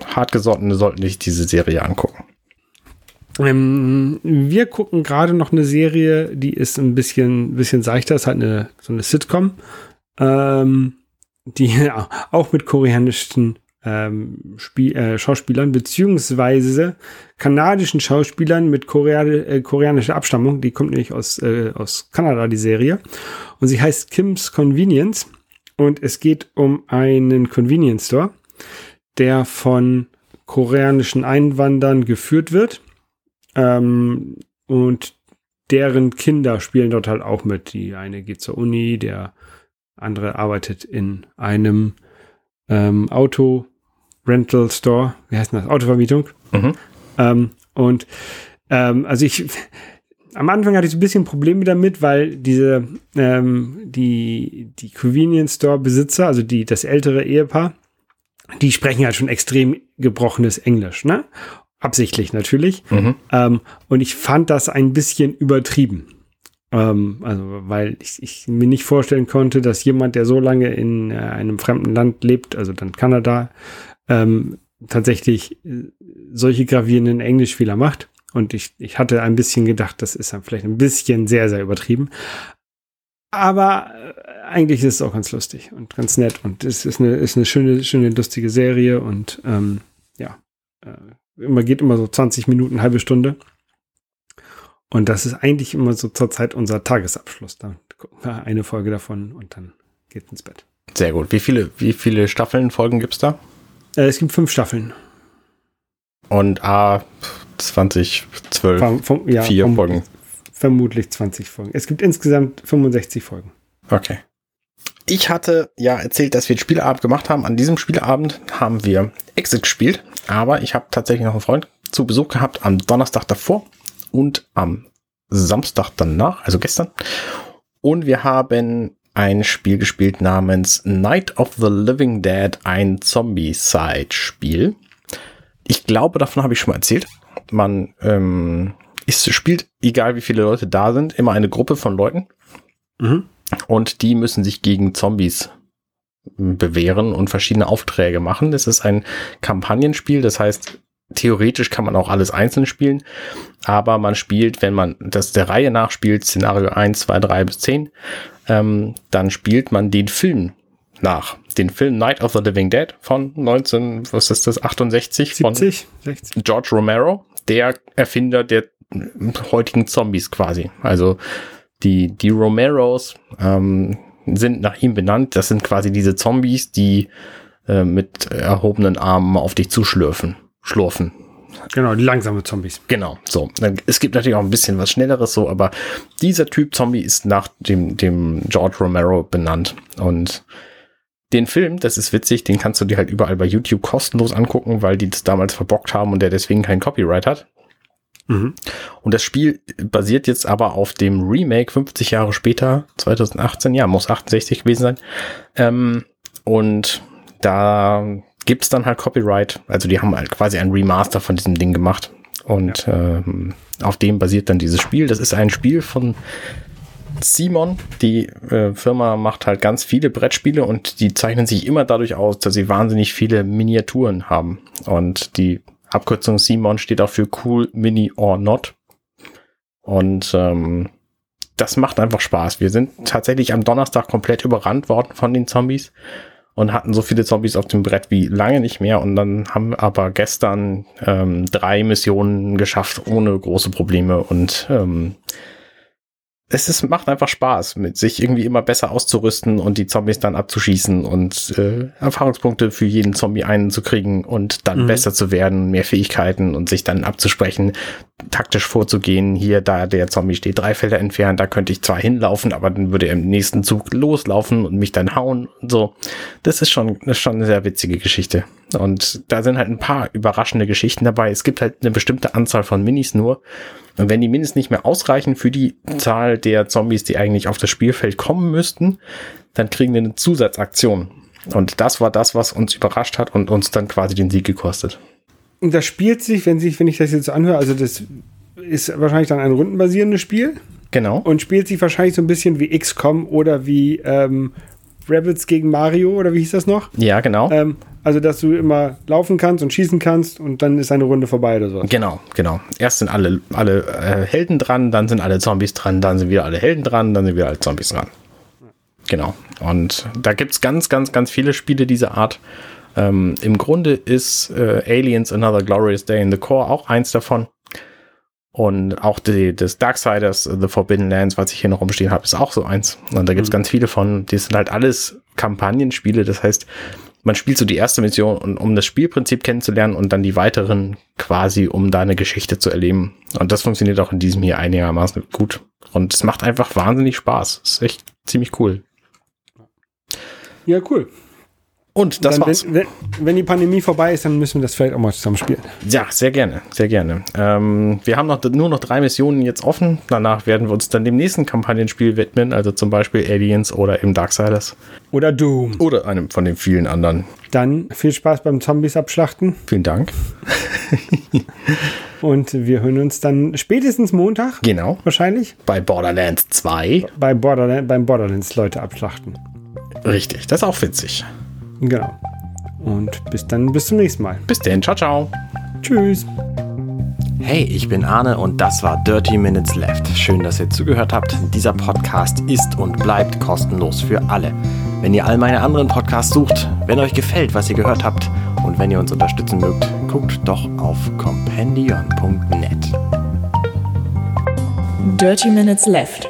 hartgesottene sollten sich diese Serie angucken. Ähm, wir gucken gerade noch eine Serie, die ist ein bisschen, bisschen seichter, ist halt eine, so eine Sitcom, ähm, die ja, auch mit koreanischen ähm, Spiel, äh, Schauspielern beziehungsweise kanadischen Schauspielern mit Korea, äh, koreanischer Abstammung. Die kommt nämlich aus, äh, aus Kanada, die Serie. Und sie heißt Kim's Convenience. Und es geht um einen Convenience Store, der von koreanischen Einwanderern geführt wird. Ähm, und deren Kinder spielen dort halt auch mit. Die eine geht zur Uni, der andere arbeitet in einem ähm, Auto Rental Store, wie heißt das? Autovermietung. Mhm. Ähm, und ähm, also ich am Anfang hatte ich so ein bisschen Probleme damit, weil diese ähm, die die Convenience Store Besitzer, also die das ältere Ehepaar, die sprechen halt schon extrem gebrochenes Englisch, ne? Absichtlich natürlich. Mhm. Ähm, und ich fand das ein bisschen übertrieben. Ähm, also, weil ich, ich, mir nicht vorstellen konnte, dass jemand, der so lange in äh, einem fremden Land lebt, also dann Kanada, ähm, tatsächlich äh, solche gravierenden Englischfehler macht. Und ich, ich hatte ein bisschen gedacht, das ist dann vielleicht ein bisschen sehr, sehr übertrieben. Aber äh, eigentlich ist es auch ganz lustig und ganz nett. Und es ist eine, ist eine schöne, schöne, lustige Serie. Und ähm, ja, äh, immer geht immer so 20 Minuten, halbe Stunde. Und das ist eigentlich immer so zur Zeit unser Tagesabschluss. Da gucken wir eine Folge davon und dann geht ins Bett. Sehr gut. Wie viele, wie viele Staffeln, Folgen gibt's da? Äh, es gibt fünf Staffeln. Und A, 20, 12, vom, vom, ja, vier Folgen. Vermutlich 20 Folgen. Es gibt insgesamt 65 Folgen. Okay. Ich hatte ja erzählt, dass wir einen Spieleabend gemacht haben. An diesem Spieleabend haben wir Exit gespielt, aber ich habe tatsächlich noch einen Freund zu Besuch gehabt am Donnerstag davor und am Samstag danach, also gestern. Und wir haben ein Spiel gespielt namens Night of the Living Dead, ein Zombie-Side-Spiel. Ich glaube, davon habe ich schon mal erzählt. Man ähm, ist, spielt, egal wie viele Leute da sind, immer eine Gruppe von Leuten. Mhm. Und die müssen sich gegen Zombies bewähren und verschiedene Aufträge machen. Es ist ein Kampagnenspiel, das heißt, theoretisch kann man auch alles einzeln spielen, aber man spielt, wenn man das der Reihe nach spielt, Szenario 1, 2, 3 bis 10, ähm, dann spielt man den Film nach. Den Film Night of the Living Dead von 19, was ist das, 68 70, von 60. George Romero, der Erfinder der heutigen Zombies quasi. Also die, die Romeros ähm, sind nach ihm benannt. Das sind quasi diese Zombies, die äh, mit erhobenen Armen auf dich zuschlürfen, schlurfen. Genau, langsame Zombies. Genau, so. Es gibt natürlich auch ein bisschen was Schnelleres so, aber dieser Typ Zombie ist nach dem, dem George Romero benannt. Und den Film, das ist witzig, den kannst du dir halt überall bei YouTube kostenlos angucken, weil die das damals verbockt haben und der deswegen kein Copyright hat. Mhm. Und das Spiel basiert jetzt aber auf dem Remake 50 Jahre später, 2018, ja, muss 68 gewesen sein. Ähm, und da gibt's dann halt Copyright. Also die haben halt quasi ein Remaster von diesem Ding gemacht. Und ja. ähm, auf dem basiert dann dieses Spiel. Das ist ein Spiel von Simon. Die äh, Firma macht halt ganz viele Brettspiele und die zeichnen sich immer dadurch aus, dass sie wahnsinnig viele Miniaturen haben. Und die Abkürzung Simon steht auch für Cool Mini or Not. Und ähm, das macht einfach Spaß. Wir sind tatsächlich am Donnerstag komplett überrannt worden von den Zombies. und hatten so viele Zombies auf dem Brett wie lange nicht mehr. Und dann haben aber gestern ähm, drei Missionen geschafft ohne große Probleme und ähm, es ist, macht einfach Spaß, mit sich irgendwie immer besser auszurüsten und die Zombies dann abzuschießen und äh, Erfahrungspunkte für jeden Zombie einzukriegen und dann mhm. besser zu werden, mehr Fähigkeiten und sich dann abzusprechen, taktisch vorzugehen. Hier, da der Zombie steht drei Felder entfernt, da könnte ich zwar hinlaufen, aber dann würde er im nächsten Zug loslaufen und mich dann hauen und so. Das ist schon, das ist schon eine sehr witzige Geschichte. Und da sind halt ein paar überraschende Geschichten dabei. Es gibt halt eine bestimmte Anzahl von Minis nur. Und wenn die Minis nicht mehr ausreichen für die Zahl der Zombies, die eigentlich auf das Spielfeld kommen müssten, dann kriegen wir eine Zusatzaktion. Und das war das, was uns überrascht hat und uns dann quasi den Sieg gekostet. Und das spielt sich, wenn sich, wenn ich das jetzt anhöre, also das ist wahrscheinlich dann ein rundenbasierendes Spiel. Genau. Und spielt sich wahrscheinlich so ein bisschen wie XCOM oder wie ähm, Rebels gegen Mario oder wie hieß das noch? Ja, genau. Ähm, also, dass du immer laufen kannst und schießen kannst und dann ist eine Runde vorbei oder so. Genau, genau. Erst sind alle, alle äh, Helden dran, dann sind alle Zombies dran, dann sind wieder alle Helden dran, dann sind wieder alle Zombies dran. Genau. Und da gibt es ganz, ganz, ganz viele Spiele dieser Art. Ähm, Im Grunde ist äh, Aliens Another Glorious Day in the Core auch eins davon. Und auch die, das Darksiders, The Forbidden Lands, was ich hier noch rumstehen habe, ist auch so eins. Und da gibt es mhm. ganz viele von. Die sind halt alles Kampagnenspiele. Das heißt, man spielt so die erste Mission, um das Spielprinzip kennenzulernen und dann die weiteren quasi, um da eine Geschichte zu erleben. Und das funktioniert auch in diesem hier einigermaßen gut. Und es macht einfach wahnsinnig Spaß. ist echt ziemlich cool. Ja, cool. Und das dann, war's. Wenn, wenn, wenn, die Pandemie vorbei ist, dann müssen wir das vielleicht auch mal zusammen spielen. Ja, sehr gerne, sehr gerne. Ähm, wir haben noch, nur noch drei Missionen jetzt offen. Danach werden wir uns dann dem nächsten Kampagnenspiel widmen, also zum Beispiel Aliens oder im Darksiders. Oder Doom. Oder einem von den vielen anderen. Dann viel Spaß beim Zombies abschlachten. Vielen Dank. Und wir hören uns dann spätestens Montag. Genau. Wahrscheinlich. Bei Borderlands 2. Bei Borderland, beim Borderlands Leute abschlachten. Richtig, das ist auch witzig. Genau. Und bis dann, bis zum nächsten Mal. Bis dann, ciao, ciao. Tschüss. Hey, ich bin Arne und das war Dirty Minutes Left. Schön, dass ihr zugehört habt. Dieser Podcast ist und bleibt kostenlos für alle. Wenn ihr all meine anderen Podcasts sucht, wenn euch gefällt, was ihr gehört habt und wenn ihr uns unterstützen mögt, guckt doch auf compendion.net. Dirty Minutes Left